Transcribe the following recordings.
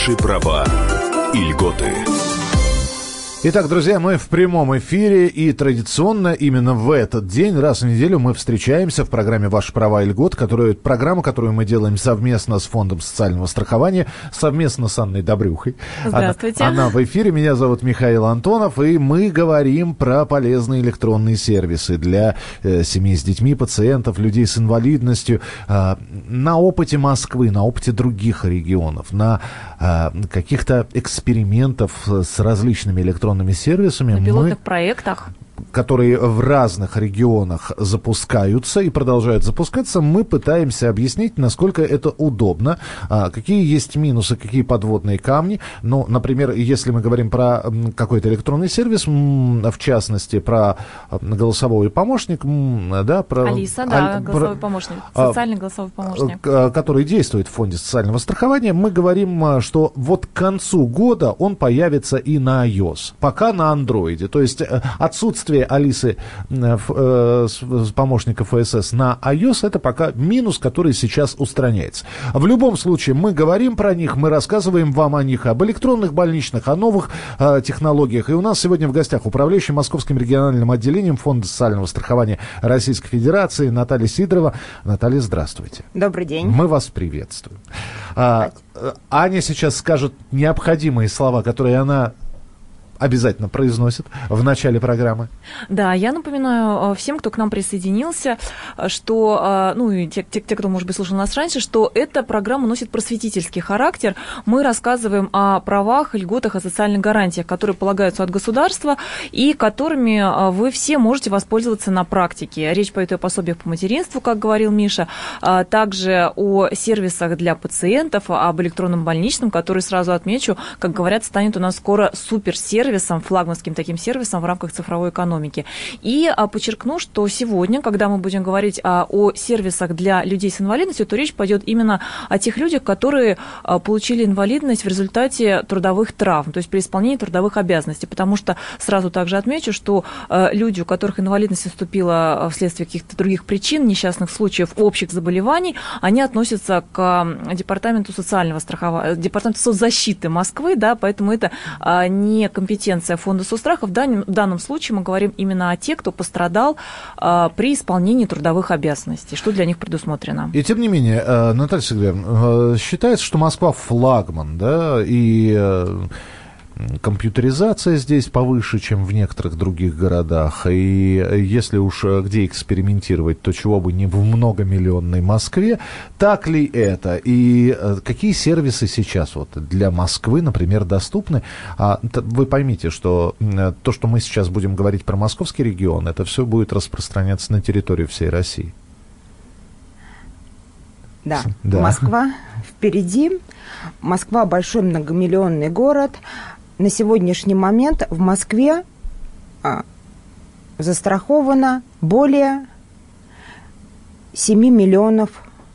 Ваши права и льготы. Итак, друзья, мы в прямом эфире, и традиционно именно в этот день, раз в неделю, мы встречаемся в программе «Ваши права и льгот», которая, программа, которую мы делаем совместно с Фондом социального страхования, совместно с Анной Добрюхой. Здравствуйте. Она, она в эфире, меня зовут Михаил Антонов, и мы говорим про полезные электронные сервисы для э, семей с детьми, пациентов, людей с инвалидностью, э, на опыте Москвы, на опыте других регионов, на каких-то экспериментов с различными электронными сервисами. На пилотных мы... проектах которые в разных регионах запускаются и продолжают запускаться, мы пытаемся объяснить, насколько это удобно, а, какие есть минусы, какие подводные камни. Ну, например, если мы говорим про какой-то электронный сервис, в частности, про голосовой помощник, да, про... Алиса, да, аль, голосовой про, помощник, а, социальный голосовой помощник. Который действует в фонде социального страхования, мы говорим, а, что вот к концу года он появится и на iOS, пока на андроиде. То есть э, отсутствие отсутствие Алисы э, э, помощника ФСС на iOS, это пока минус, который сейчас устраняется. В любом случае, мы говорим про них, мы рассказываем вам о них, об электронных больничных, о новых э, технологиях. И у нас сегодня в гостях управляющий Московским региональным отделением Фонда социального страхования Российской Федерации Наталья Сидорова. Наталья, здравствуйте. Добрый день. Мы вас приветствуем. А, э, Аня сейчас скажет необходимые слова, которые она обязательно произносит в начале программы. Да, я напоминаю э, всем, кто к нам присоединился, э, что, э, ну и те, те, кто, может быть, слушал нас раньше, что эта программа носит просветительский характер. Мы рассказываем о правах, льготах, о социальных гарантиях, которые полагаются от государства и которыми вы все можете воспользоваться на практике. Речь пойдет о пособиях по материнству, как говорил Миша, также о сервисах для пациентов, об электронном больничном, который, сразу отмечу, как говорят, станет у нас скоро суперсервис сервисом, флагманским таким сервисом в рамках цифровой экономики. И а, подчеркну, что сегодня, когда мы будем говорить а, о сервисах для людей с инвалидностью, то речь пойдет именно о тех людях, которые а, получили инвалидность в результате трудовых травм, то есть при исполнении трудовых обязанностей. Потому что сразу также отмечу, что люди, у которых инвалидность наступила вследствие каких-то других причин, несчастных случаев, общих заболеваний, они относятся к департаменту социального страхования, департаменту соцзащиты Москвы, да, поэтому это не компетенция компетенция фонда соцстрахов. В данном, в данном случае мы говорим именно о тех, кто пострадал а, при исполнении трудовых обязанностей. Что для них предусмотрено? И тем не менее, э, Наталья Сергеевна, э, считается, что Москва флагман, да, и э, компьютеризация здесь повыше, чем в некоторых других городах. И если уж э, где экспериментировать, то чего бы не в многомиллионной Москве. Так ли это? И э, какие сервисы сейчас вот для Москвы, например, доступны? А, вы поймите, что э, то, что мы сейчас будем говорить про московский регион, это все будет распространяться на территорию всей России. Да. да, Москва впереди. Москва большой многомиллионный город на сегодняшний момент в Москве а, застраховано более 7 миллионов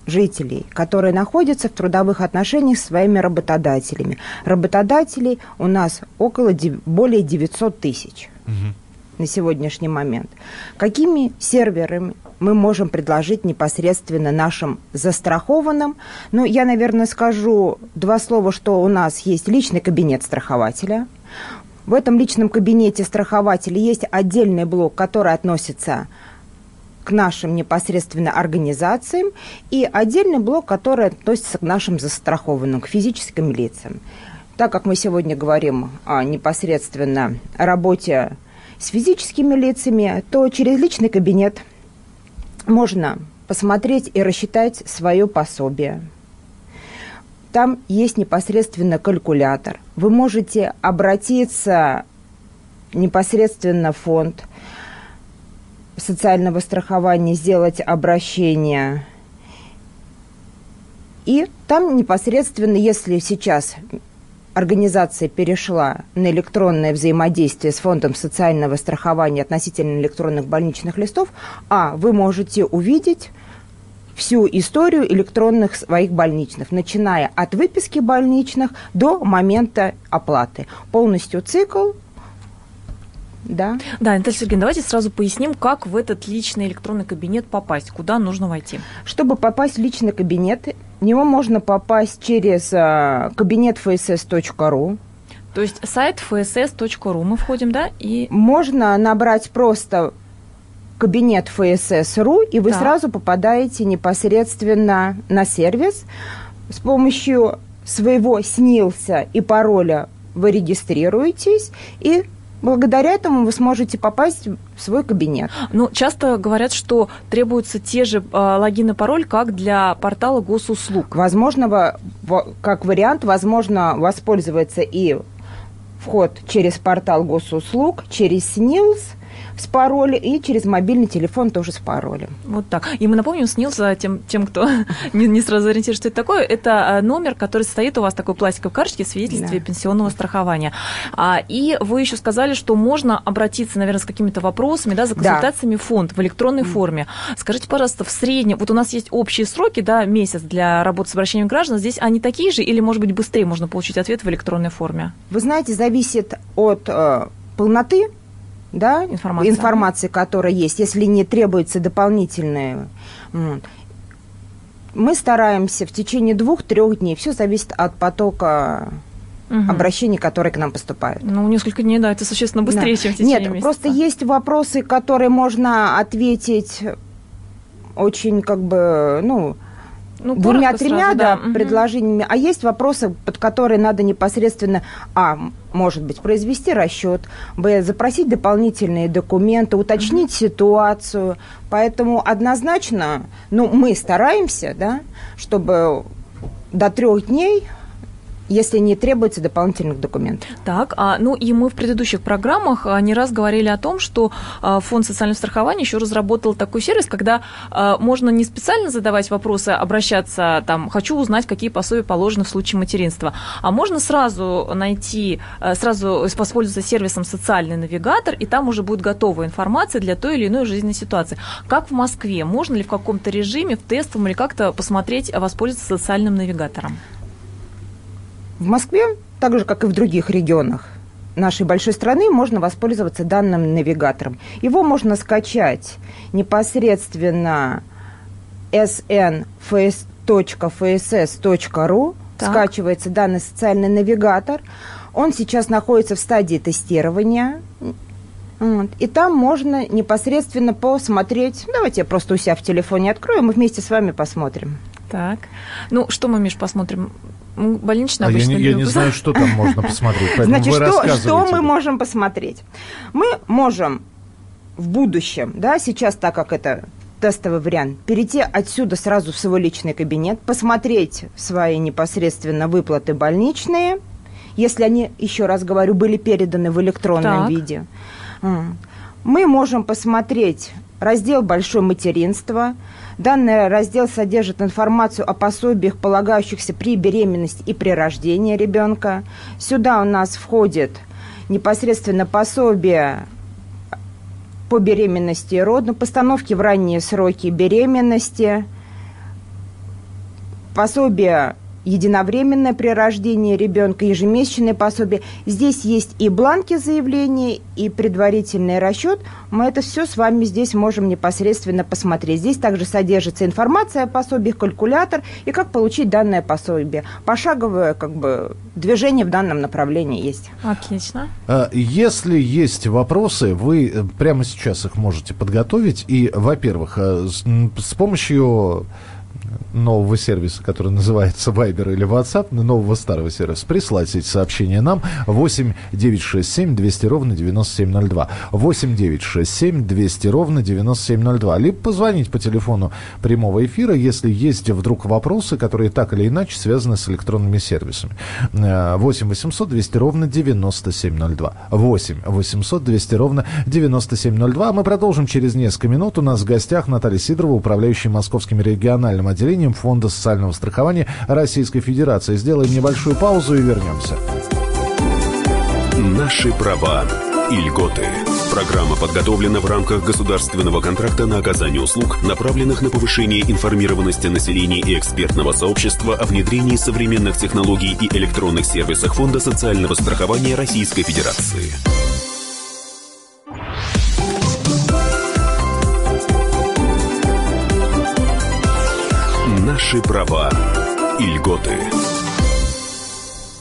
жителей, которые находятся в трудовых отношениях с своими работодателями. Работодателей у нас около более 900 тысяч угу. На сегодняшний момент. Какими серверами мы можем предложить непосредственно нашим застрахованным. Ну, я, наверное, скажу два слова, что у нас есть личный кабинет страхователя. В этом личном кабинете страхователя есть отдельный блок, который относится к нашим непосредственно организациям, и отдельный блок, который относится к нашим застрахованным, к физическим лицам. Так как мы сегодня говорим о непосредственно работе с физическими лицами, то через личный кабинет – можно посмотреть и рассчитать свое пособие. Там есть непосредственно калькулятор. Вы можете обратиться непосредственно в фонд социального страхования, сделать обращение. И там непосредственно, если сейчас организация перешла на электронное взаимодействие с Фондом социального страхования относительно электронных больничных листов, а вы можете увидеть всю историю электронных своих больничных, начиная от выписки больничных до момента оплаты. Полностью цикл да. Да, Наталья Сергеевна, давайте сразу поясним, как в этот личный электронный кабинет попасть, куда нужно войти. Чтобы попасть в личный кабинет, в него можно попасть через а, кабинет fss.ru. То есть сайт fss.ru мы входим, да? И... Можно набрать просто кабинет ФСС.ру, и вы Так. сразу попадаете непосредственно на сервис. С помощью своего снился и пароля вы регистрируетесь, и благодаря этому вы сможете попасть в свой кабинет. Ну, часто говорят, что требуются те же э, логин и пароль, как для портала госуслуг. Возможно, во- во- как вариант, возможно воспользоваться и вход через портал госуслуг, через СНИЛС с паролем и через мобильный телефон тоже с паролем. Вот так. И мы напомним, СНИЛС, а, тем, тем кто не, не сразу ориентируется, что это такое, это а, номер, который состоит у вас такой пластиковой карточке свидетельстве Да. пенсионного страхования. А, и вы еще сказали, что можно обратиться, наверное, с какими-то вопросами, да, за Да. консультациями в фонд в электронной форме. Скажите, пожалуйста, в среднем, вот у нас есть общие сроки, да, месяц для работы с обращением граждан, здесь они такие же или, может быть, быстрее можно получить ответ в электронной форме? Вы знаете, зависит от э, полноты да, Информация. информации, которая есть, если не требуется дополнительная. Мы стараемся в течение двух-трех дней, все зависит от потока Мгм. обращений, которые к нам поступают. Ну, несколько дней, да, это существенно быстрее, Да. чем в течение Нет, месяца. просто есть вопросы, которые можно ответить очень как бы, ну, Ну, двумя-тремя да, Мгм. предложениями, а есть вопросы, под которые надо непосредственно, а, может быть, произвести расчет, б, запросить дополнительные документы, уточнить ситуацию. Поэтому однозначно, ну, мы стараемся, да, чтобы до трех дней, если не требуется дополнительных документов. Так, а, ну и мы в предыдущих программах а, не раз говорили о том, что а, Фонд социального страхования еще разработал такой сервис, когда а, можно не специально задавать вопросы, обращаться там, хочу узнать, какие пособия положены в случае материнства, а можно сразу найти, а, сразу воспользоваться сервисом социальный навигатор, и там уже будет готовая информация для той или иной жизненной ситуации. Как в Москве? Можно ли в каком-то режиме, в тестовом или как-то посмотреть, а, воспользоваться социальным навигатором? В Москве, так же, как и в других регионах нашей большой страны, можно воспользоваться данным навигатором. Его можно скачать непосредственно snfs.fss.ru. Так. Скачивается данный социальный навигатор. Он сейчас находится в стадии тестирования. Вот. И там можно непосредственно посмотреть. Давайте я просто у себя в телефоне открою, мы вместе с вами посмотрим. Так. Ну, что мы, Миш, посмотрим? Больничный А я, обычно не, я не знаю, что там можно посмотреть. Значит, вы что, что мы можем посмотреть? Мы можем в будущем, да, сейчас, так как это тестовый вариант, перейти отсюда сразу в свой личный кабинет, посмотреть свои непосредственно выплаты больничные, если они, еще раз говорю, были переданы в электронном Так. виде. Мы можем посмотреть раздел «Большое материнство». Данный раздел содержит информацию о пособиях, полагающихся при беременности и при рождении ребенка. Сюда у нас входит непосредственно пособие по беременности и роду, постановки в ранние сроки беременности, пособие единовременное при рождении ребенка, ежемесячное пособие. Здесь есть и бланки заявления, и предварительный расчет. Мы это все с вами здесь можем непосредственно посмотреть. Здесь также содержится информация о пособиях, калькулятор и как получить данное пособие. Пошаговое как бы, движение в данном направлении есть. Отлично. А, Если есть вопросы, вы э, прямо сейчас их можете подготовить. И, во-первых, э, с помощью нового сервиса, который называется Viber или WhatsApp, нового старого сервиса, прислать эти сообщения нам 8 967 200 ровно 9702. 8 967 200 ровно 9702. Либо позвонить по телефону прямого эфира, если есть вдруг вопросы, которые так или иначе связаны с электронными сервисами. Э, 8 800 200 ровно 9702. 8 800 200 ровно 9702. Мы продолжим через несколько минут. У нас в гостях Наталья Сидорова, управляющая Московским региональным отделением Фонда социального страхования Российской Федерации. Сделаем небольшую паузу и вернемся. Наши права и льготы. Программа подготовлена в рамках государственного контракта на оказание услуг, направленных на повышение информированности населения и экспертного сообщества о внедрении современных технологий и электронных сервисах Фонда социального страхования Российской Федерации. Наши права и льготы.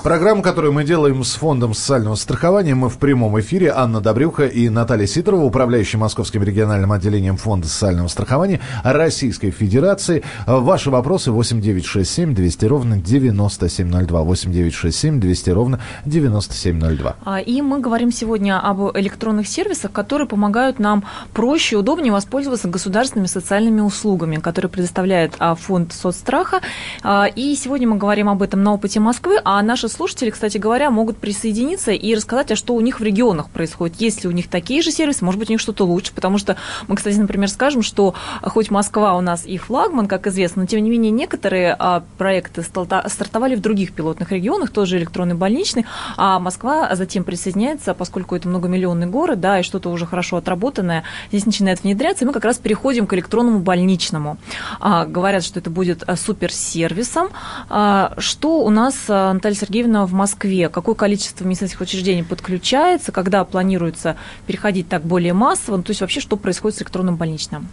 Программу, которую мы делаем с Фондом социального страхования, мы в прямом эфире. Анна Добрюха и Наталья Сидорова, управляющая Московским региональным отделением Фонда социального страхования Российской Федерации. Ваши вопросы 8967 200 ровно 9702. 8967 200 ровно 9702. А, и мы говорим сегодня об электронных сервисах, которые помогают нам проще и удобнее воспользоваться государственными социальными услугами, которые предоставляет а, Фонд соцстраха. А, и сегодня мы говорим об этом на опыте Москвы, а наши слушатели, кстати говоря, могут присоединиться и рассказать, а что у них в регионах происходит. Есть ли у них такие же сервисы, может быть, у них что-то лучше, потому что мы, кстати, например, скажем, что хоть Москва у нас и флагман, как известно, но тем не менее некоторые а, проекты стартовали в других пилотных регионах, тоже электронный больничный, а Москва затем присоединяется, поскольку это многомиллионный город, да, и что-то уже хорошо отработанное, здесь начинает внедряться, и мы как раз переходим к электронному больничному. А, говорят, что это будет а, суперсервисом. А, что у нас, а, Наталья Сергеевна, Сергеевна, в Москве какое количество медицинских учреждений подключается, когда планируется переходить так более массово, ну, то есть вообще что происходит с электронным больничным?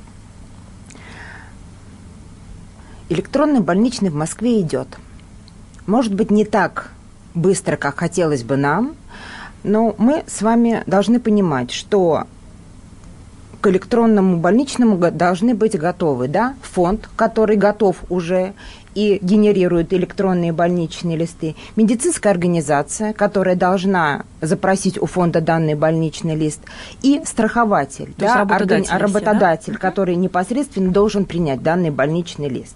Электронный больничный в Москве идет. Может быть, не так быстро, как хотелось бы нам, но мы с вами должны понимать, что к электронному больничному должны быть готовы, да, фонд, который готов уже и генерирует электронные больничные листы, медицинская организация, которая должна запросить у фонда данный больничный лист, и страхователь, То да, работодатель, органи- работодатель да? который непосредственно должен принять данный больничный лист.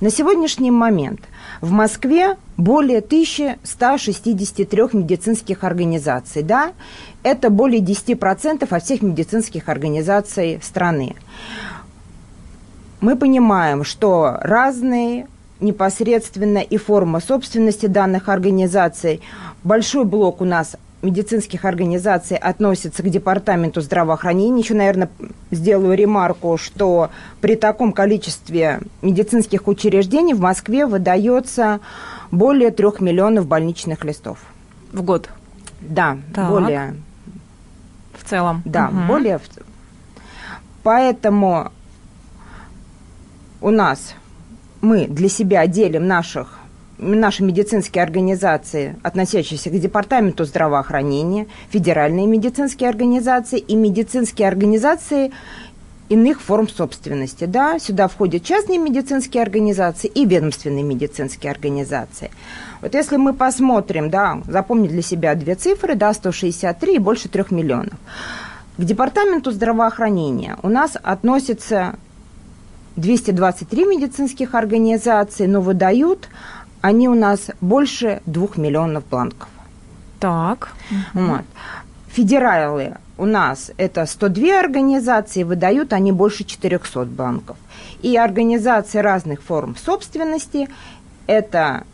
На сегодняшний момент в Москве более 1163 медицинских организаций, да, это более 10% от всех медицинских организаций страны. Мы понимаем, что разные непосредственно и форма собственности данных организаций. Большой блок у нас медицинских организаций относится к департаменту здравоохранения. Еще, наверное, сделаю ремарку, что при таком количестве медицинских учреждений в Москве выдается более трех миллионов больничных листов. В год? Да, так. более. В целом? Да, угу. более. Поэтому у нас мы для себя делим наших наши медицинские организации, относящиеся к Департаменту здравоохранения, федеральные медицинские организации и медицинские организации иных форм собственности. Да, сюда входят частные медицинские организации и ведомственные медицинские организации. Вот если мы посмотрим, да, запомнить для себя две цифры, да, 163 и больше 3 миллионов. К Департаменту здравоохранения у нас относится 223 медицинских организаций, но выдают они у нас больше двух миллионов бланков. Так. Вот. Федералы у нас это 102 организации, выдают они больше 400 бланков. И организации разных форм собственности это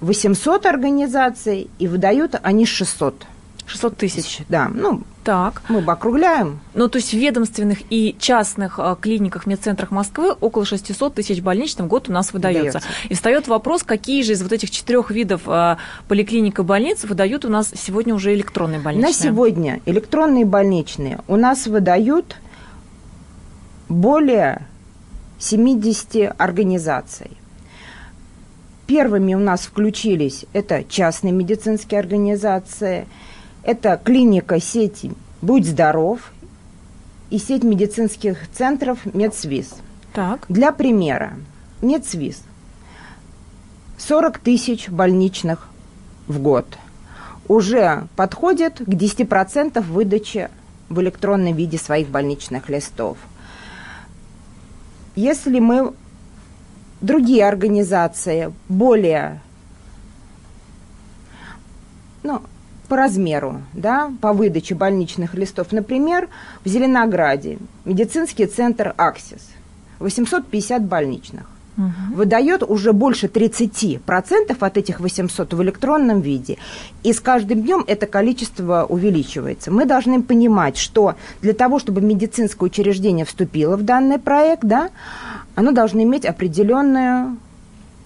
800 организаций, и выдают они 600. 600 тысяч. Да, ну, так. Мы бы округляем. Ну, то есть в ведомственных и частных а, клиниках, медцентрах Москвы около 600 тысяч больничных в год у нас выдается. выдается. И встает вопрос, какие же из вот этих четырех видов а, поликлиник и больниц выдают у нас сегодня уже электронные больничные? На сегодня электронные больничные у нас выдают более 70 организаций. Первыми у нас включились это частные медицинские организации – это клиника сети «Будь здоров» и сеть медицинских центров «Медсвиз». Так. Для примера, «Медсвиз» 40 тысяч больничных в год уже подходит к 10% выдачи в электронном виде своих больничных листов. Если мы другие организации более ну, по размеру, да, по выдаче больничных листов. Например, в Зеленограде медицинский центр «Аксис» 850 больничных. Угу. Выдает уже больше 30% от этих 800 в электронном виде. И с каждым днем это количество увеличивается. Мы должны понимать, что для того, чтобы медицинское учреждение вступило в данный проект, да, оно должно иметь определенную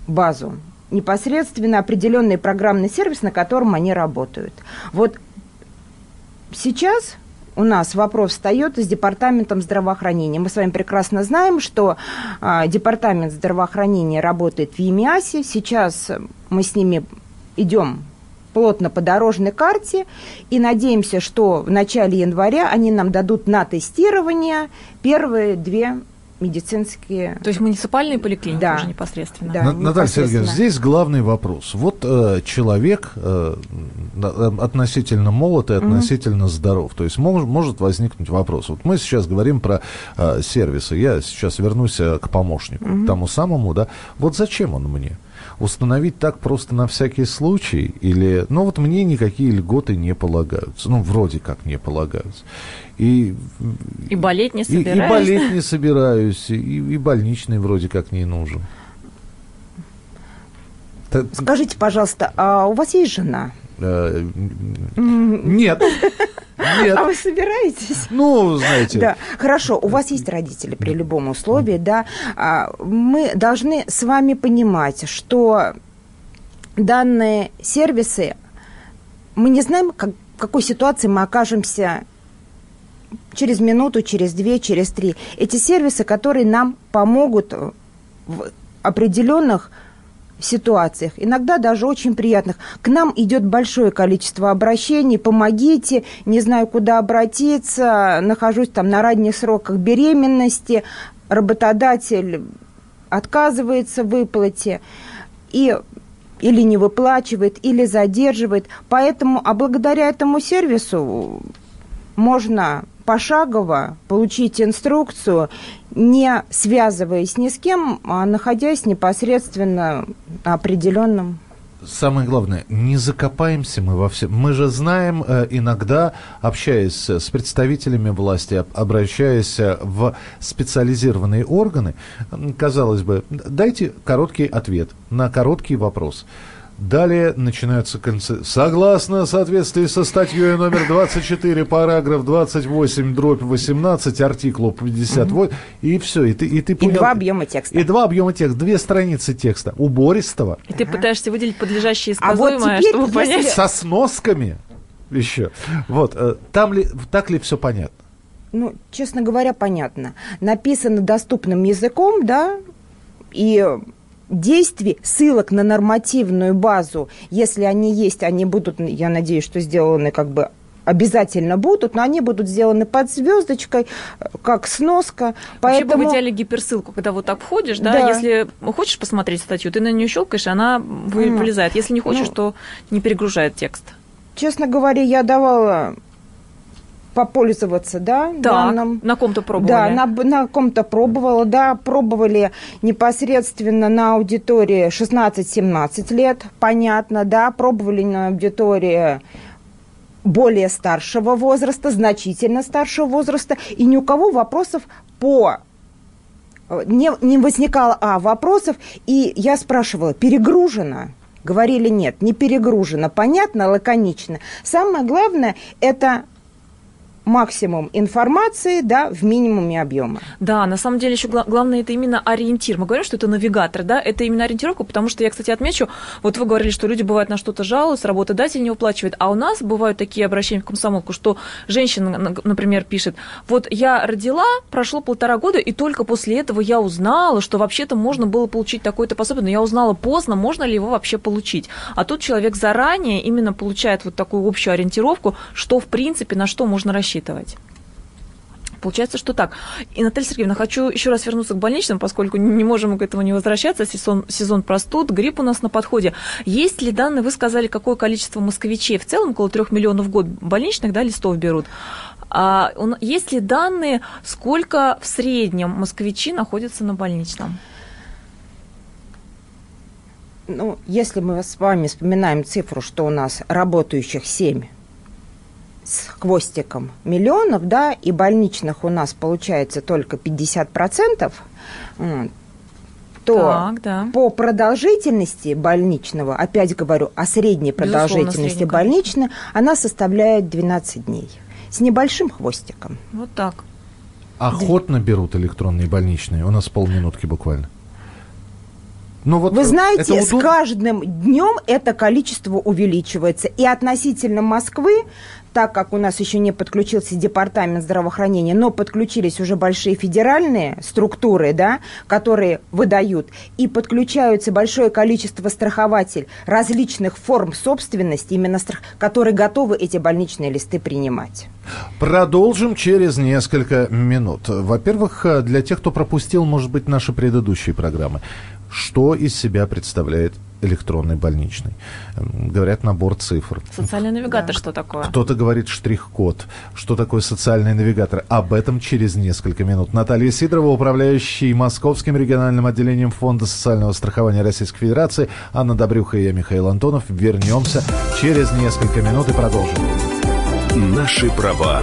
базу непосредственно определенный программный сервис, на котором они работают. Вот сейчас у нас вопрос встает с департаментом здравоохранения. Мы с вами прекрасно знаем, что а, департамент здравоохранения работает в ЕМИАСе. Сейчас мы с ними идем плотно по дорожной карте и надеемся, что в начале января они нам дадут на тестирование первые две медицинские... То есть муниципальные поликлиники да. уже непосредственно? Да, Наталья Сергеевна, здесь главный вопрос. Вот э, человек э, относительно молод и относительно mm-hmm. здоров. То есть мож, может возникнуть вопрос. Вот мы сейчас говорим про э, сервисы. Я сейчас вернусь э, к помощнику, mm-hmm. к тому самому, да. Вот зачем он мне? Установить так просто на всякий случай? Или, ну вот мне никакие льготы не полагаются. Ну, вроде как не полагаются. И, и болеть не собираюсь. И, и болеть не собираюсь, и, и больничный вроде как не нужен. Скажите, пожалуйста, а у вас есть жена? Э, нет. Нет. А вы собираетесь? Ну, знаете. Да. Хорошо, у вас есть родители при любом условии, да. А, мы должны с вами понимать, что данные сервисы, мы не знаем, как, в какой ситуации мы окажемся через минуту, через две, через три. Эти сервисы, которые нам помогут в определенных ситуациях, иногда даже очень приятных. К нам идет большое количество обращений, помогите, не знаю, куда обратиться, нахожусь там на ранних сроках беременности, работодатель отказывается в выплате, и или не выплачивает, или задерживает. Поэтому, а благодаря этому сервису можно пошагово получить инструкцию, не связываясь ни с кем, а находясь непосредственно на определенном самое главное, не закопаемся мы во всем. Мы же знаем э, иногда, общаясь с представителями власти, обращаясь в специализированные органы, казалось бы, дайте короткий ответ на короткий вопрос. Далее начинаются концы. Согласно соответствии со статьей номер 24, параграф 28, дробь 18, артиклу 58, угу. и все. И ты, и, ты понял, и два объема текста. И два объема текста, две страницы текста, убористого. И ты пытаешься выделить подлежащие сказуемое, а вот чтобы понять. Со сносками еще. Вот, э, там ли, так ли все понятно? Ну, честно говоря, понятно. Написано доступным языком, да, и действий, ссылок на нормативную базу, если они есть, они будут, я надеюсь, что сделаны как бы обязательно будут, но они будут сделаны под звездочкой, как сноска. Поэтому... Вообще бы в идеале гиперссылку, когда вот так входишь, да, да, если хочешь посмотреть статью, ты на нее щелкаешь, она вылезает. Если не хочешь, ну, то не перегружает текст. Честно говоря, я давала попользоваться, да, так, данным. на ком-то пробовали? Да, на, на ком-то пробовала, да, пробовали непосредственно на аудитории 16-17 лет, понятно, да, пробовали на аудитории более старшего возраста, значительно старшего возраста, и ни у кого вопросов по не, не возникало, а, вопросов, и я спрашивала, перегружено? Говорили, нет, не перегружено. Понятно, лаконично. Самое главное, это максимум информации, да, в минимуме объема. Да, на самом деле еще гла- главное это именно ориентир. Мы говорим, что это навигатор, да, это именно ориентировка, потому что я, кстати, отмечу, вот вы говорили, что люди бывают на что-то жалуются, работодатель не уплачивает, а у нас бывают такие обращения в комсомолку, что женщина, например, пишет, вот я родила, прошло полтора года, и только после этого я узнала, что вообще-то можно было получить такое-то пособие, но я узнала поздно, можно ли его вообще получить. А тут человек заранее именно получает вот такую общую ориентировку, что, в принципе, на что можно рассчитывать рассчитывать. Получается, что так. И, Наталья Сергеевна, хочу еще раз вернуться к больничным, поскольку не можем к этому не возвращаться. Сезон, сезон простуд, грипп у нас на подходе. Есть ли данные, вы сказали, какое количество москвичей в целом, около трех миллионов в год больничных, да, листов берут? А, есть ли данные, сколько в среднем москвичи находятся на больничном? Ну, если мы с вами вспоминаем цифру, что у нас работающих 7 с хвостиком миллионов, да, и больничных у нас получается только 50%, то так, да. по продолжительности больничного, опять говорю о средней продолжительности больничной, она составляет 12 дней с небольшим хвостиком. Вот так. Охотно берут электронные больничные. У нас полминутки буквально. Ну, вот Вы знаете, с каждым днем это количество увеличивается. И относительно Москвы так как у нас еще не подключился департамент здравоохранения, но подключились уже большие федеральные структуры, да, которые выдают, и подключаются большое количество страхователей различных форм собственности, именно страх, которые готовы эти больничные листы принимать. Продолжим через несколько минут. Во-первых, для тех, кто пропустил, может быть, наши предыдущие программы, что из себя представляет электронный больничный. Говорят, набор цифр. Социальный навигатор да. что такое? Кто-то говорит штрих-код. Что такое социальный навигатор? Об этом через несколько минут. Наталья Сидорова, управляющий Московским региональным отделением Фонда социального страхования Российской Федерации. Анна Добрюха и я, Михаил Антонов. Вернемся через несколько минут и продолжим. Наши права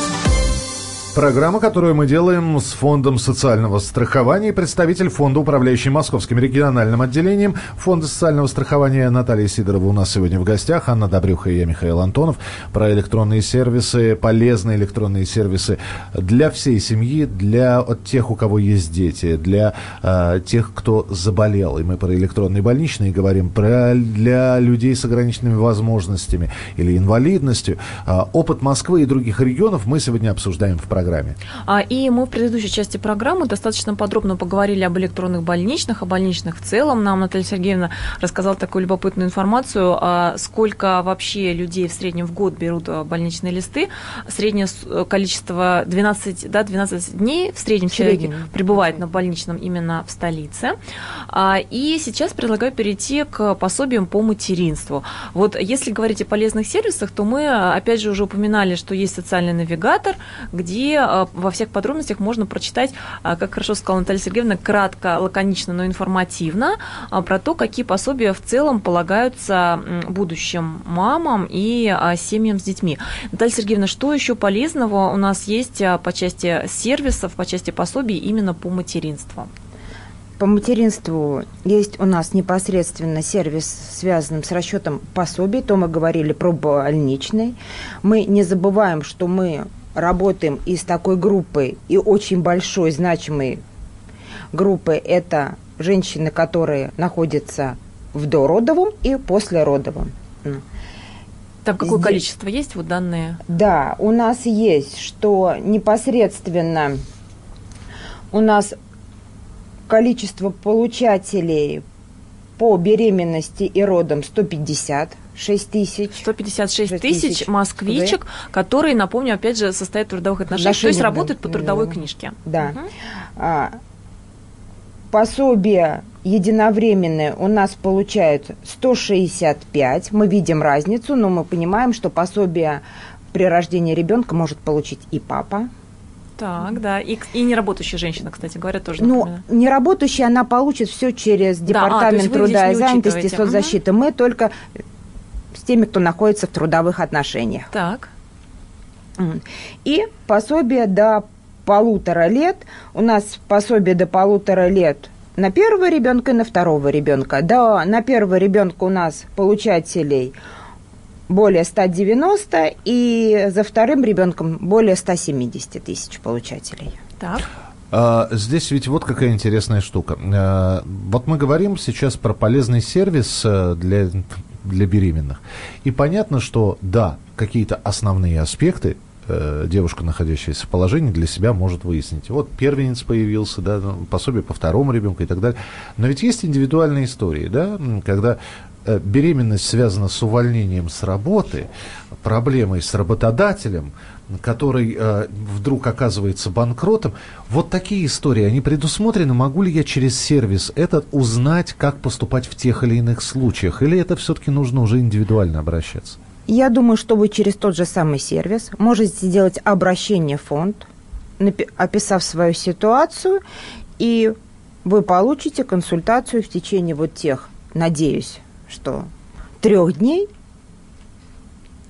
Программа, которую мы делаем с Фондом социального страхования представитель Фонда, управляющий Московским региональным отделением Фонда социального страхования Наталья Сидорова у нас сегодня в гостях. Анна Добрюха и я, Михаил Антонов. Про электронные сервисы, полезные электронные сервисы для всей семьи, для тех, у кого есть дети, для э, тех, кто заболел. И мы про электронные больничные говорим, про, для людей с ограниченными возможностями или инвалидностью. Э, опыт Москвы и других регионов мы сегодня обсуждаем в программе программе. А, и мы в предыдущей части программы достаточно подробно поговорили об электронных больничных, о больничных в целом. Нам Наталья Сергеевна рассказала такую любопытную информацию, а сколько вообще людей в среднем в год берут а, больничные листы. Среднее количество 12, да, 12 дней в среднем человек пребывает на больничном именно в столице. А, и сейчас предлагаю перейти к пособиям по материнству. Вот если говорить о полезных сервисах, то мы, опять же, уже упоминали, что есть социальный навигатор, где а, во всех подробностях можно прочитать, а, как хорошо сказала Наталья Сергеевна, кратко, лаконично, но информативно а, про то, какие пособия в целом полагаются будущим мамам и семьям с детьми. Наталья Сергеевна, что еще полезного у нас есть по части сервисов, по части пособий именно по материнству? По материнству есть у нас непосредственно сервис, связанный с расчетом пособий, то мы говорили про больничный. Мы не забываем, что мы работаем и с такой группой, и очень большой, значимой группой, это женщины, которые находятся в дородовом и послеродовом. Там какое Здесь, количество есть вот данные? Да, у нас есть, что непосредственно у нас количество получателей по беременности и родам 150 6 тысяч. 156 тысяч москвичек, да. которые, напомню, опять же, состоят в трудовых отношениях, Отношения, то есть работают по трудовой да. книжке. Да. Угу. А, пособие единовременное у нас получают 165. Мы видим разницу, но мы понимаем, что пособие при рождении ребенка может получить и папа, так, да. И, и неработающая женщина, кстати говоря, тоже. Ну, неработающая она получит все через Департамент да, а, труда и занятости, соцзащиты. Угу. Мы только с теми, кто находится в трудовых отношениях. Так. И пособие до полутора лет. У нас пособие до полутора лет на первого ребенка и на второго ребенка. Да, на первого ребенка у нас получателей более 190, и за вторым ребенком более 170 тысяч получателей. Так. А, здесь ведь вот какая интересная штука. А, вот мы говорим сейчас про полезный сервис э, для, для беременных. И понятно, что да, какие-то основные аспекты э, девушка, находящаяся в положении, для себя может выяснить. Вот первенец появился, да, ну, пособие по второму ребенку и так далее. Но ведь есть индивидуальные истории, да, когда беременность связана с увольнением с работы, проблемой с работодателем, который э, вдруг оказывается банкротом. Вот такие истории, они предусмотрены. Могу ли я через сервис этот узнать, как поступать в тех или иных случаях? Или это все-таки нужно уже индивидуально обращаться? Я думаю, что вы через тот же самый сервис можете сделать обращение в фонд, описав свою ситуацию, и вы получите консультацию в течение вот тех, надеюсь, что трех дней –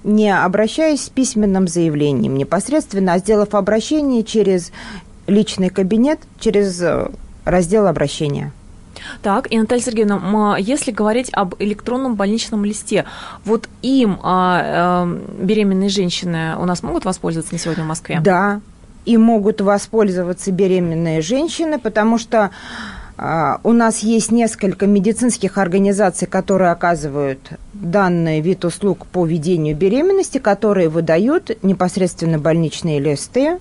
не обращаясь с письменным заявлением непосредственно, а сделав обращение через личный кабинет, через э, раздел обращения. Так, и Наталья Сергеевна, если говорить об электронном больничном листе, вот им а, а, беременные женщины у нас могут воспользоваться на сегодня в Москве? Да, и могут воспользоваться беременные женщины, потому что а, у нас есть несколько медицинских организаций, которые оказывают данный вид услуг по ведению беременности, которые выдают непосредственно больничные листы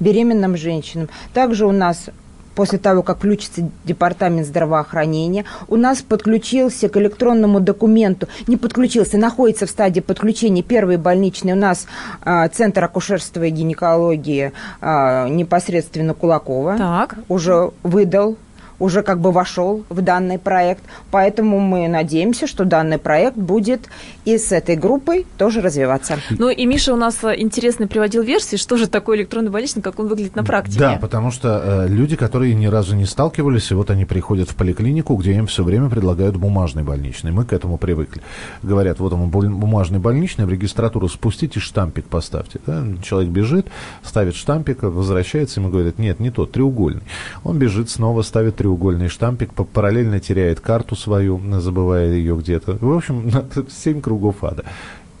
беременным женщинам. Также у нас после того, как включится департамент здравоохранения, у нас подключился к электронному документу, не подключился, находится в стадии подключения первый больничный у нас а, Центр акушерства и гинекологии а, непосредственно Кулакова. Так. Уже выдал уже как бы вошел в данный проект. Поэтому мы надеемся, что данный проект будет и с этой группой тоже развиваться. Ну и Миша у нас э, интересно приводил версии, что же такое электронный больничный, как он выглядит на практике. Да, потому что э, люди, которые ни разу не сталкивались, и вот они приходят в поликлинику, где им все время предлагают бумажный больничный. Мы к этому привыкли. Говорят, вот он бумажный больничный, в регистратуру спустите, штампик поставьте. Да? Человек бежит, ставит штампик, возвращается, ему говорят, нет, не тот, треугольный. Он бежит снова, ставит треугольный штампик, параллельно теряет карту свою, забывая ее где-то. В общем, семь кругов ада.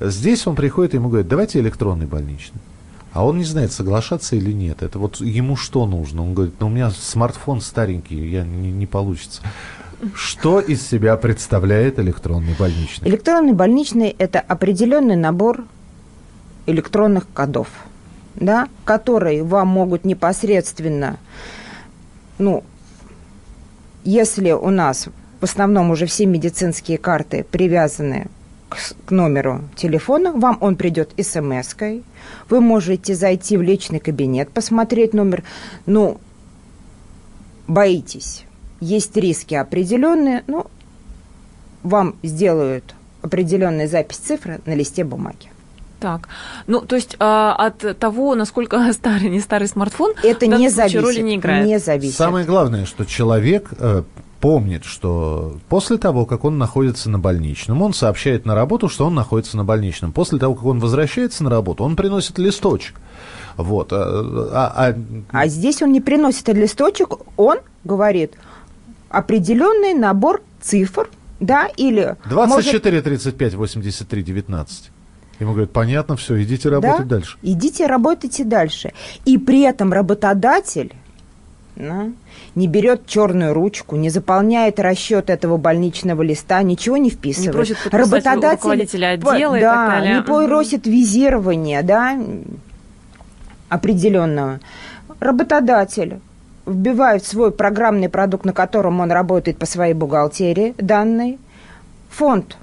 Здесь он приходит и ему говорит, давайте электронный больничный. А он не знает, соглашаться или нет. Это вот ему что нужно? Он говорит, ну у меня смартфон старенький, я не, не получится. Что из себя представляет электронный больничный? Электронный больничный – это определенный набор электронных кодов, да, которые вам могут непосредственно ну, если у нас в основном уже все медицинские карты привязаны к, номеру телефона, вам он придет смс-кой. Вы можете зайти в личный кабинет, посмотреть номер. Ну, боитесь. Есть риски определенные, ну, вам сделают определенную запись цифры на листе бумаги. Так, ну то есть а, от того, насколько старый, не старый смартфон, это не зависит, роли не играет. Не зависит. Самое главное, что человек э, помнит, что после того, как он находится на больничном, он сообщает на работу, что он находится на больничном. После того, как он возвращается на работу, он приносит листочек. Вот. А, а, а... а здесь он не приносит листочек, он говорит определенный набор цифр, да, или... 24, может... 35, 83, 19. Ему говорят, понятно, все, идите работать да? дальше. Идите работайте дальше. И при этом работодатель да, не берет черную ручку, не заполняет расчет этого больничного листа, ничего не вписывает. Не просит работодатель отдела да, и так далее. не просит визирования, да, определенного. Работодатель вбивает свой программный продукт, на котором он работает по своей бухгалтерии, данные. Фонд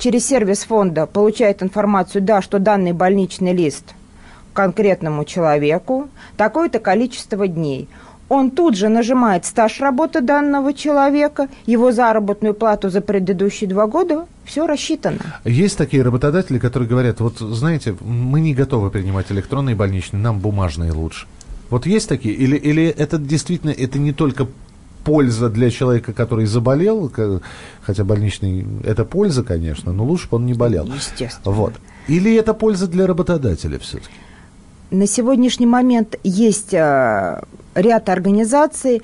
через сервис фонда получает информацию, да, что данный больничный лист конкретному человеку, такое-то количество дней. Он тут же нажимает стаж работы данного человека, его заработную плату за предыдущие два года, все рассчитано. Есть такие работодатели, которые говорят, вот знаете, мы не готовы принимать электронные больничные, нам бумажные лучше. Вот есть такие? Или, или это действительно, это не только польза для человека, который заболел, хотя больничный это польза, конечно, но лучше бы он не болел. Естественно. Вот. Или это польза для работодателя все-таки? На сегодняшний момент есть э, ряд организаций,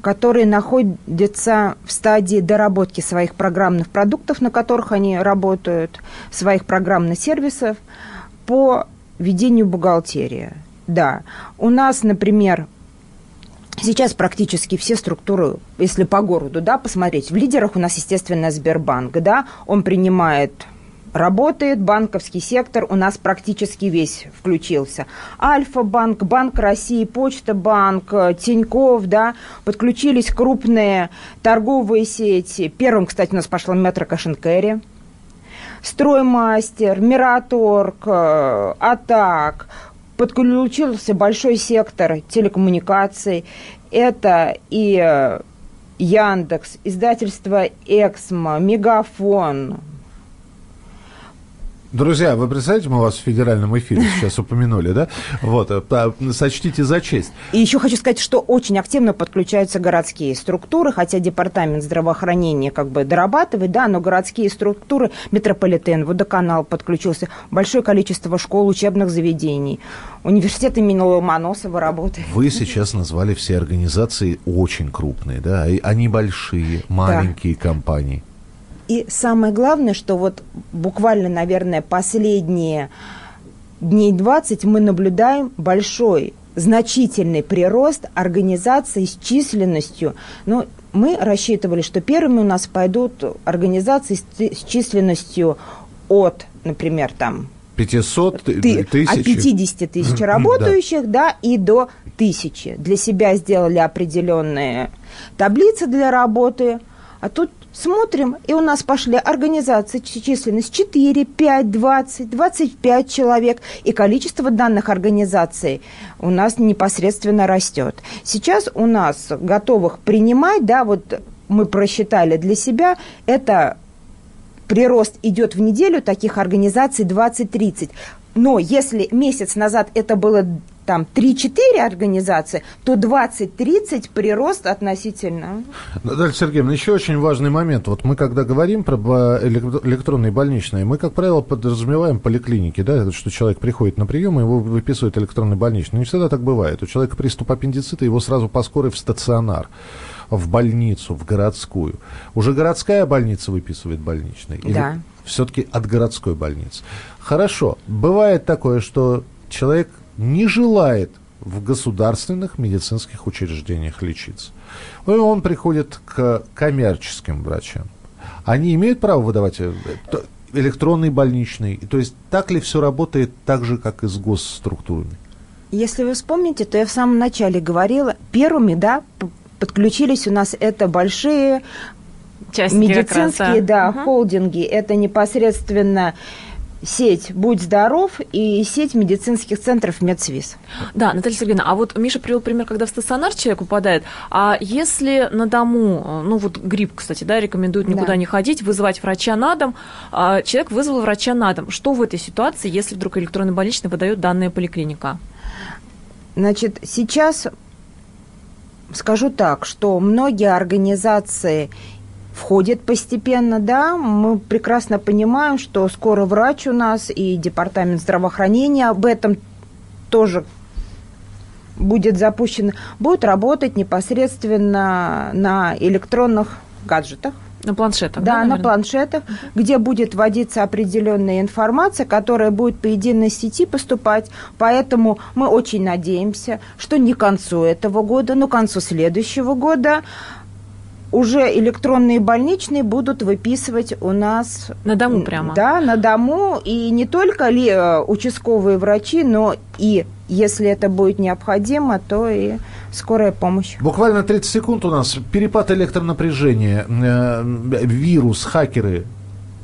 которые находятся в стадии доработки своих программных продуктов, на которых они работают, своих программных сервисов по ведению бухгалтерии. Да, у нас, например, Сейчас практически все структуры, если по городу, да, посмотреть, в лидерах у нас, естественно, Сбербанк, да, он принимает работает, банковский сектор у нас практически весь включился. Альфа-банк, Банк России, Почта банк, Тиньков, да, подключились крупные торговые сети. Первым, кстати, у нас пошла Метро Кашенкэри, Строймастер, Мираторг, э, Атак, подключился большой сектор телекоммуникаций. Это и э, Яндекс, издательство Эксмо, Мегафон, Друзья, вы представляете, мы вас в федеральном эфире сейчас упомянули, да? Вот, э, сочтите за честь. И еще хочу сказать, что очень активно подключаются городские структуры, хотя департамент здравоохранения как бы дорабатывает, да, но городские структуры, метрополитен, водоканал подключился, большое количество школ, учебных заведений. Университет имени Ломоносова работает. Вы сейчас назвали все организации очень крупные, да? Они большие, маленькие да. компании. И самое главное, что вот буквально, наверное, последние дней 20 мы наблюдаем большой, значительный прирост организаций с численностью. Ну, мы рассчитывали, что первыми у нас пойдут организации с, численностью от, например, там 500 ты, тысяч. От 50 тысяч работающих, да. да, и до тысячи. Для себя сделали определенные таблицы для работы, а тут Смотрим, и у нас пошли организации, численность 4, 5, 20, 25 человек, и количество данных организаций у нас непосредственно растет. Сейчас у нас готовых принимать, да, вот мы просчитали для себя, это прирост идет в неделю таких организаций 20-30. Но если месяц назад это было там 3-4 организации, то 20-30 прирост относительно. Наталья Сергеевна, еще очень важный момент. Вот мы когда говорим про электронные больничные, мы, как правило, подразумеваем поликлиники, да, что человек приходит на прием, и его выписывают электронный больничный. Не всегда так бывает. У человека приступ аппендицита, его сразу по скорой в стационар в больницу, в городскую. Уже городская больница выписывает больничный? Или да. все-таки от городской больницы? Хорошо. Бывает такое, что человек не желает в государственных медицинских учреждениях лечиться. Он приходит к коммерческим врачам. Они имеют право выдавать э, электронный больничный? То есть так ли все работает так же, как и с госструктурами? Если вы вспомните, то я в самом начале говорила, первыми, да, подключились у нас это большие Частники медицинские, да, угу. холдинги. Это непосредственно сеть «Будь здоров» и сеть медицинских центров «Медсвиз». Да, Наталья Сергеевна, а вот Миша привел пример, когда в стационар человек упадает, а если на дому, ну вот грипп, кстати, да, рекомендуют никуда да. не ходить, вызывать врача на дом, а человек вызвал врача на дом. Что в этой ситуации, если вдруг электронный больничный выдает данные поликлиника? Значит, сейчас скажу так, что многие организации входит постепенно, да, мы прекрасно понимаем, что скоро врач у нас и департамент здравоохранения об этом тоже будет запущен, будет работать непосредственно на электронных гаджетах. На планшетах, да? Да, на планшетах, где будет вводиться определенная информация, которая будет по единой сети поступать. Поэтому мы очень надеемся, что не к концу этого года, но к концу следующего года уже электронные больничные будут выписывать у нас... На дому прямо? Да, на дому. И не только ли э, участковые врачи, но и, если это будет необходимо, то и скорая помощь. Буквально 30 секунд у нас. Перепад электронапряжения, э, вирус, хакеры.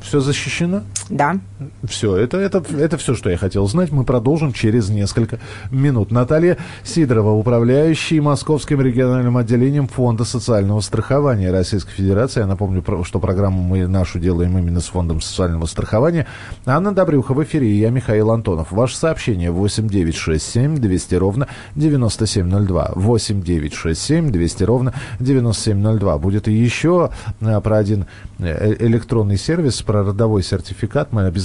Все защищено? Да. Все, это, это, это все, что я хотел знать. Мы продолжим через несколько минут. Наталья Сидорова, управляющий Московским региональным отделением Фонда социального страхования Российской Федерации. Я напомню, что программу мы нашу делаем именно с Фондом социального страхования. Анна Добрюха в эфире, и я Михаил Антонов. Ваше сообщение 8967 200 ровно 9702. 8967 200 ровно 9702. Будет и еще а, про один э, электронный сервис, про родовой сертификат, мы обязательно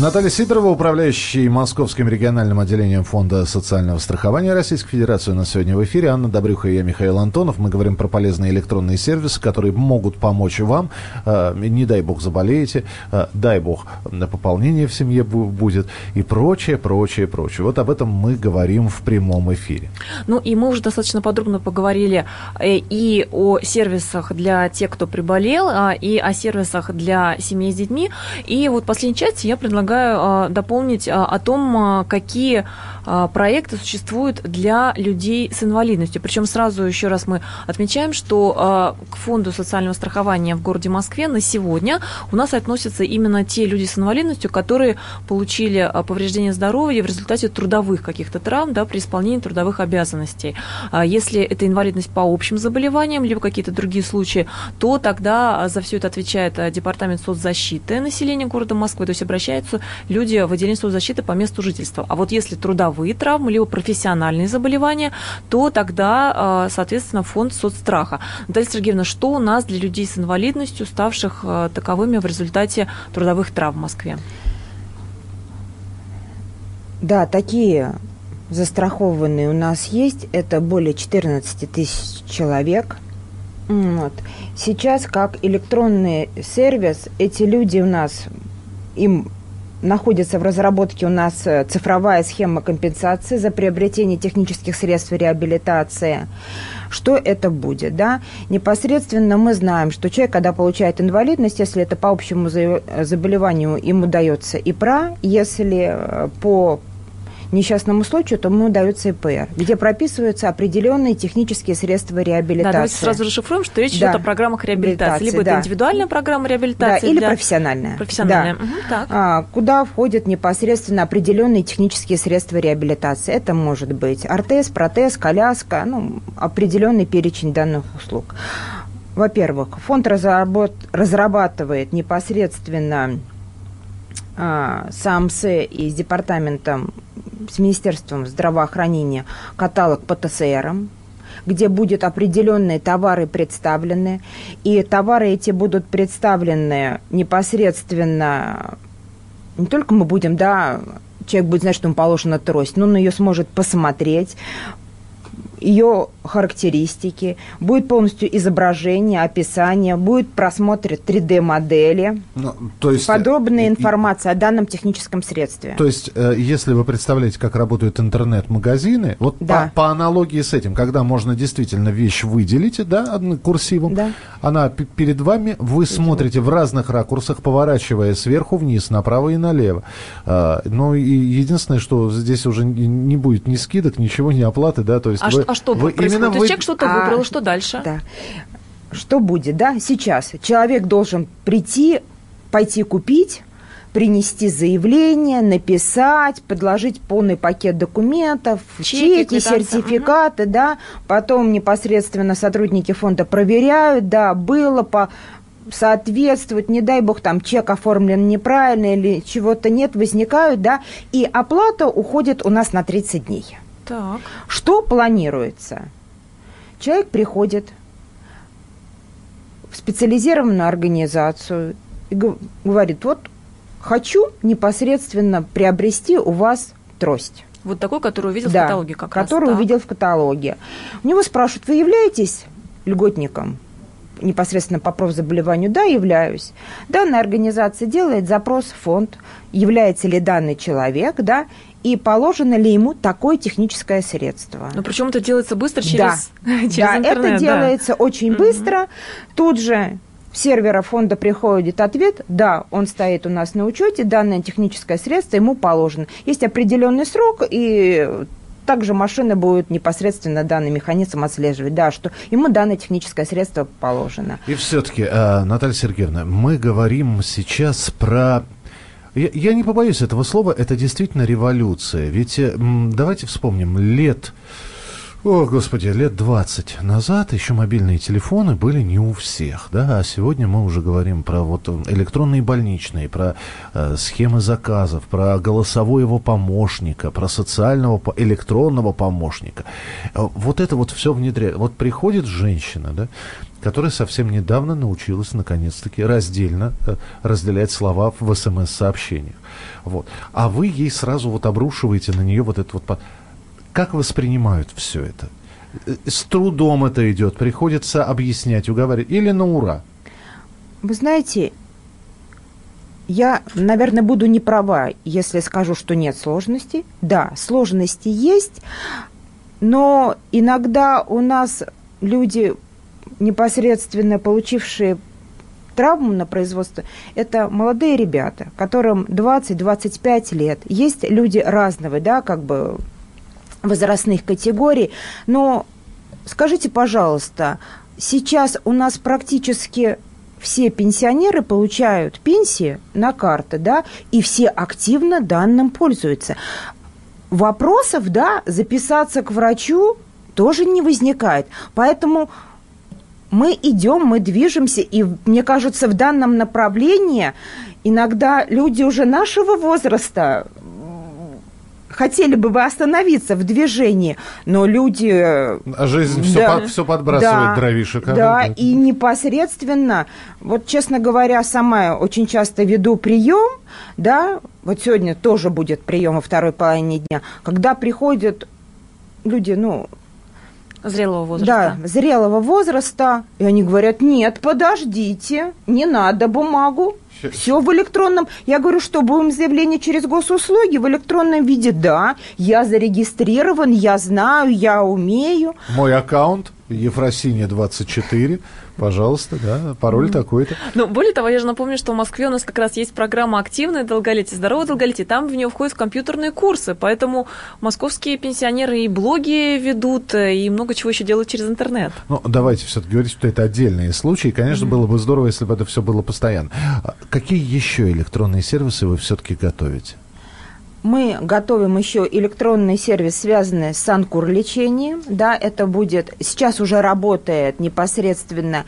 Наталья Сидорова, управляющий Московским региональным отделением Фонда социального страхования Российской Федерации у нас сегодня в эфире. Анна Добрюха и я, Михаил Антонов. Мы говорим про полезные электронные сервисы, которые могут помочь вам. Э, не дай бог заболеете, э, дай бог на пополнение в семье будет и прочее, прочее, прочее. Вот об этом мы говорим в прямом эфире. Ну и мы уже достаточно подробно поговорили э, и о сервисах для тех, кто приболел, а, и о сервисах для семей с детьми. И вот в последней части я предлагаю предлагаю дополнить о том, какие проекты существуют для людей с инвалидностью. Причем сразу еще раз мы отмечаем, что к фонду социального страхования в городе Москве на сегодня у нас относятся именно те люди с инвалидностью, которые получили повреждение здоровья в результате трудовых каких-то травм да, при исполнении трудовых обязанностей. Если это инвалидность по общим заболеваниям, либо какие-то другие случаи, то тогда за все это отвечает Департамент соцзащиты населения города Москвы, то есть находятся люди в отделении соцзащиты по месту жительства. А вот если трудовые травмы, либо профессиональные заболевания, то тогда, а, соответственно, фонд соцстраха. Наталья Сергеевна, что у нас для людей с инвалидностью, ставших а, таковыми в результате трудовых травм в Москве? Да, такие застрахованные у нас есть. Это более 14 тысяч человек. Вот. Сейчас как электронный сервис, эти люди у нас, им находится в разработке у нас э, цифровая схема компенсации за приобретение технических средств реабилитации. Что это будет? Да? Непосредственно мы знаем, что человек, когда получает инвалидность, если это по общему заболеванию, ему дается ИПРА, если э, по несчастному случаю, то ему дается ИПР, где прописываются определенные технические средства реабилитации. Да, давайте сразу расшифруем, что речь да. идет о программах реабилитации. Либо да. это индивидуальная программа реабилитации. Да, или для... профессиональная. Профессиональная. Да. Угу, так. А, куда входят непосредственно определенные технические средства реабилитации. Это может быть ортез, протез, коляска, ну, определенный перечень данных услуг. Во-первых, фонд разрабатывает непосредственно а, САМС и с департаментом с Министерством здравоохранения каталог по ТСРам, где будут определенные товары представлены, и товары эти будут представлены непосредственно, не только мы будем, да, человек будет знать, что ему положена трость, но он ее сможет посмотреть, ее характеристики, будет полностью изображение, описание, будет просмотр 3D-модели, ну, то есть, подробная информация о данном техническом средстве. То есть, э, если вы представляете, как работают интернет-магазины, вот да. по, по аналогии с этим, когда можно действительно вещь выделить, да, курсивом, да. она перед вами, вы смотрите в разных ракурсах, поворачивая сверху вниз, направо и налево. А, ну, и единственное, что здесь уже не будет ни скидок, ничего, ни оплаты, да, то есть а вы, а что вы происходит? Именно То вы... есть человек что-то а, выбрал, что дальше? Да. Что будет, да, сейчас? Человек должен прийти, пойти купить, принести заявление, написать, подложить полный пакет документов, чеки, чеки сертификаты, угу. да, потом непосредственно сотрудники фонда проверяют, да, было по соответствует, не дай бог, там чек оформлен неправильно или чего-то нет, возникают, да, и оплата уходит у нас на 30 дней. Так. Что планируется? Человек приходит в специализированную организацию и говорит, вот хочу непосредственно приобрести у вас трость. Вот такой, который увидел да, в каталоге как который раз. увидел в каталоге. У него спрашивают, вы являетесь льготником? непосредственно по профзаболеванию, да, являюсь. Данная организация делает запрос в фонд, является ли данный человек, да, и положено ли ему такое техническое средство. Но причем это делается быстро через, да. через да, интернет. это делается да. очень угу. быстро. Тут же в сервера фонда приходит ответ, да, он стоит у нас на учете, данное техническое средство ему положено. Есть определенный срок, и также машина будет непосредственно данный механизм отслеживать, да, что ему данное техническое средство положено. И все-таки, э, Наталья Сергеевна, мы говорим сейчас про я, я не побоюсь этого слова, это действительно революция. Ведь давайте вспомним, лет О, господи, лет 20 назад еще мобильные телефоны были не у всех, да, а сегодня мы уже говорим про вот электронные больничные, про э, схемы заказов, про голосового помощника, про социального электронного помощника. Э, вот это вот все внедряет. Вот приходит женщина, да, которая совсем недавно научилась, наконец-таки, раздельно э, разделять слова в СМС-сообщениях. Вот. А вы ей сразу вот обрушиваете на нее вот это вот как воспринимают все это? С трудом это идет, приходится объяснять, уговаривать, или на ура? Вы знаете, я, наверное, буду не права, если скажу, что нет сложностей. Да, сложности есть, но иногда у нас люди, непосредственно получившие травму на производство, это молодые ребята, которым 20-25 лет. Есть люди разного, да, как бы возрастных категорий. Но скажите, пожалуйста, сейчас у нас практически все пенсионеры получают пенсии на карты, да, и все активно данным пользуются. Вопросов, да, записаться к врачу тоже не возникает. Поэтому мы идем, мы движемся, и мне кажется, в данном направлении иногда люди уже нашего возраста хотели бы вы остановиться в движении, но люди... А жизнь да, все, под, все подбрасывает да, дровишек. Да, да, и непосредственно, вот, честно говоря, сама очень часто веду прием, да, вот сегодня тоже будет прием во второй половине дня, когда приходят люди, ну, Зрелого возраста. Да, зрелого возраста. И они говорят, нет, подождите, не надо бумагу. Все в электронном. Я говорю, что будем заявление через госуслуги в электронном виде. Да, я зарегистрирован, я знаю, я умею. Мой аккаунт Ефросиния 24. Пожалуйста, да, пароль mm. такой-то. Ну, более того, я же напомню, что в Москве у нас как раз есть программа «Активное долголетие», «Здоровое долголетие». Там в нее входят компьютерные курсы, поэтому московские пенсионеры и блоги ведут, и много чего еще делают через интернет. Ну, давайте все-таки говорить, что это отдельные случаи. Конечно, mm-hmm. было бы здорово, если бы это все было постоянно. А какие еще электронные сервисы вы все-таки готовите? Мы готовим еще электронный сервис, связанный с санкур лечением. Да, это будет, сейчас уже работает непосредственно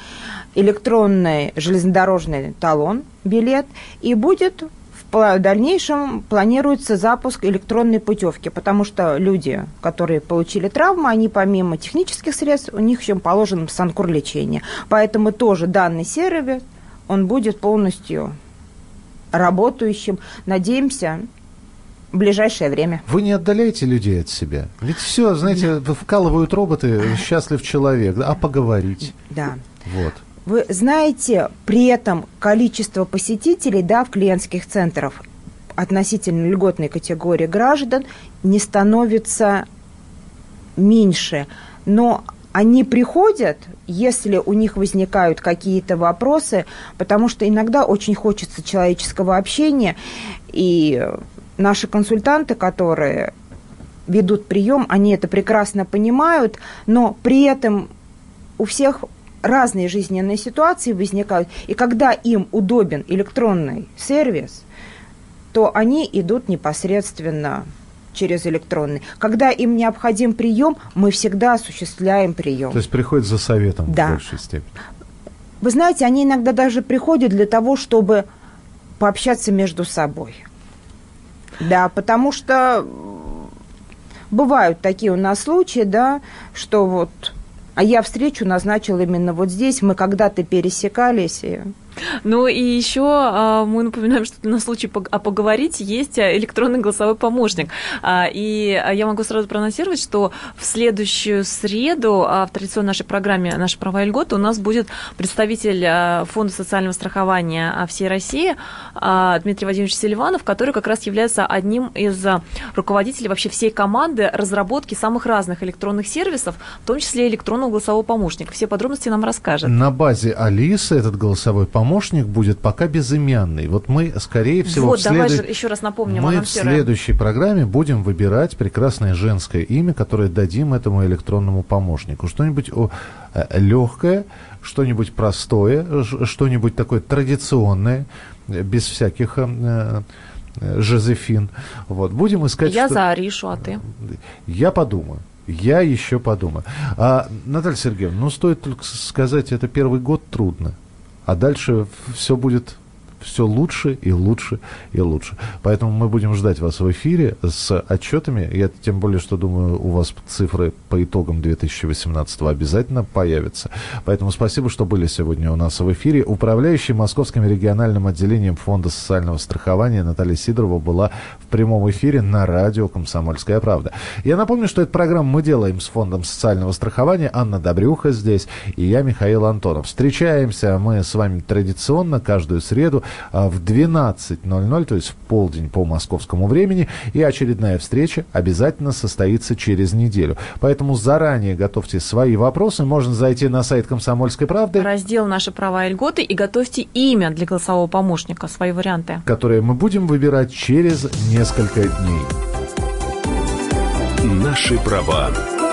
электронный железнодорожный талон, билет, и будет в дальнейшем планируется запуск электронной путевки, потому что люди, которые получили травму, они помимо технических средств, у них еще положен санкур лечения. Поэтому тоже данный сервис, он будет полностью работающим. Надеемся, в ближайшее время. Вы не отдаляете людей от себя? Ведь все, знаете, вкалывают роботы, счастлив человек, а поговорить. Да. Вот. Вы знаете, при этом количество посетителей да, в клиентских центрах относительно льготной категории граждан не становится меньше. Но они приходят, если у них возникают какие-то вопросы, потому что иногда очень хочется человеческого общения, и наши консультанты, которые ведут прием, они это прекрасно понимают, но при этом у всех разные жизненные ситуации возникают, и когда им удобен электронный сервис, то они идут непосредственно через электронный. Когда им необходим прием, мы всегда осуществляем прием. То есть приходят за советом да. в большей степени. Вы знаете, они иногда даже приходят для того, чтобы пообщаться между собой. Да, потому что бывают такие у нас случаи, да, что вот, а я встречу назначил именно вот здесь, мы когда-то пересекались, и ну и еще а, мы напоминаем, что на случай а поговорить есть а, электронный голосовой помощник. И я могу сразу проанонсировать, что в следующую среду в традиционной нашей программе «Наши права и льготы» у нас будет представитель Фонда социального страхования всей России Дмитрий Вадимович Селиванов, который как раз является одним из руководителей вообще всей команды разработки самых разных электронных сервисов, в том числе электронного голосового помощника. Все подробности нам расскажет. На базе Алисы этот голосовой помощник помощник будет пока безымянный. Вот мы, скорее всего, вот, в, след... давай еще раз напомним, мы в следующей программе будем выбирать прекрасное женское имя, которое дадим этому электронному помощнику. Что-нибудь э, легкое, что-нибудь простое, что-нибудь такое традиционное, без всяких э, э, Жозефин. Вот. Будем искать... Я что... за Аришу, а ты? Я подумаю. Я еще подумаю. А, Наталья Сергеевна, ну стоит только сказать, это первый год трудно. А дальше все будет все лучше и лучше и лучше. Поэтому мы будем ждать вас в эфире с отчетами. Я тем более, что думаю, у вас цифры по итогам 2018 обязательно появятся. Поэтому спасибо, что были сегодня у нас в эфире. Управляющий Московским региональным отделением Фонда социального страхования Наталья Сидорова была в прямом эфире на радио «Комсомольская правда». Я напомню, что эту программу мы делаем с Фондом социального страхования. Анна Добрюха здесь и я, Михаил Антонов. Встречаемся мы с вами традиционно каждую среду в 12.00, то есть в полдень по московскому времени. И очередная встреча обязательно состоится через неделю. Поэтому заранее готовьте свои вопросы. Можно зайти на сайт «Комсомольской правды». Раздел «Наши права и льготы» и готовьте имя для голосового помощника, свои варианты. Которые мы будем выбирать через несколько дней. Наши права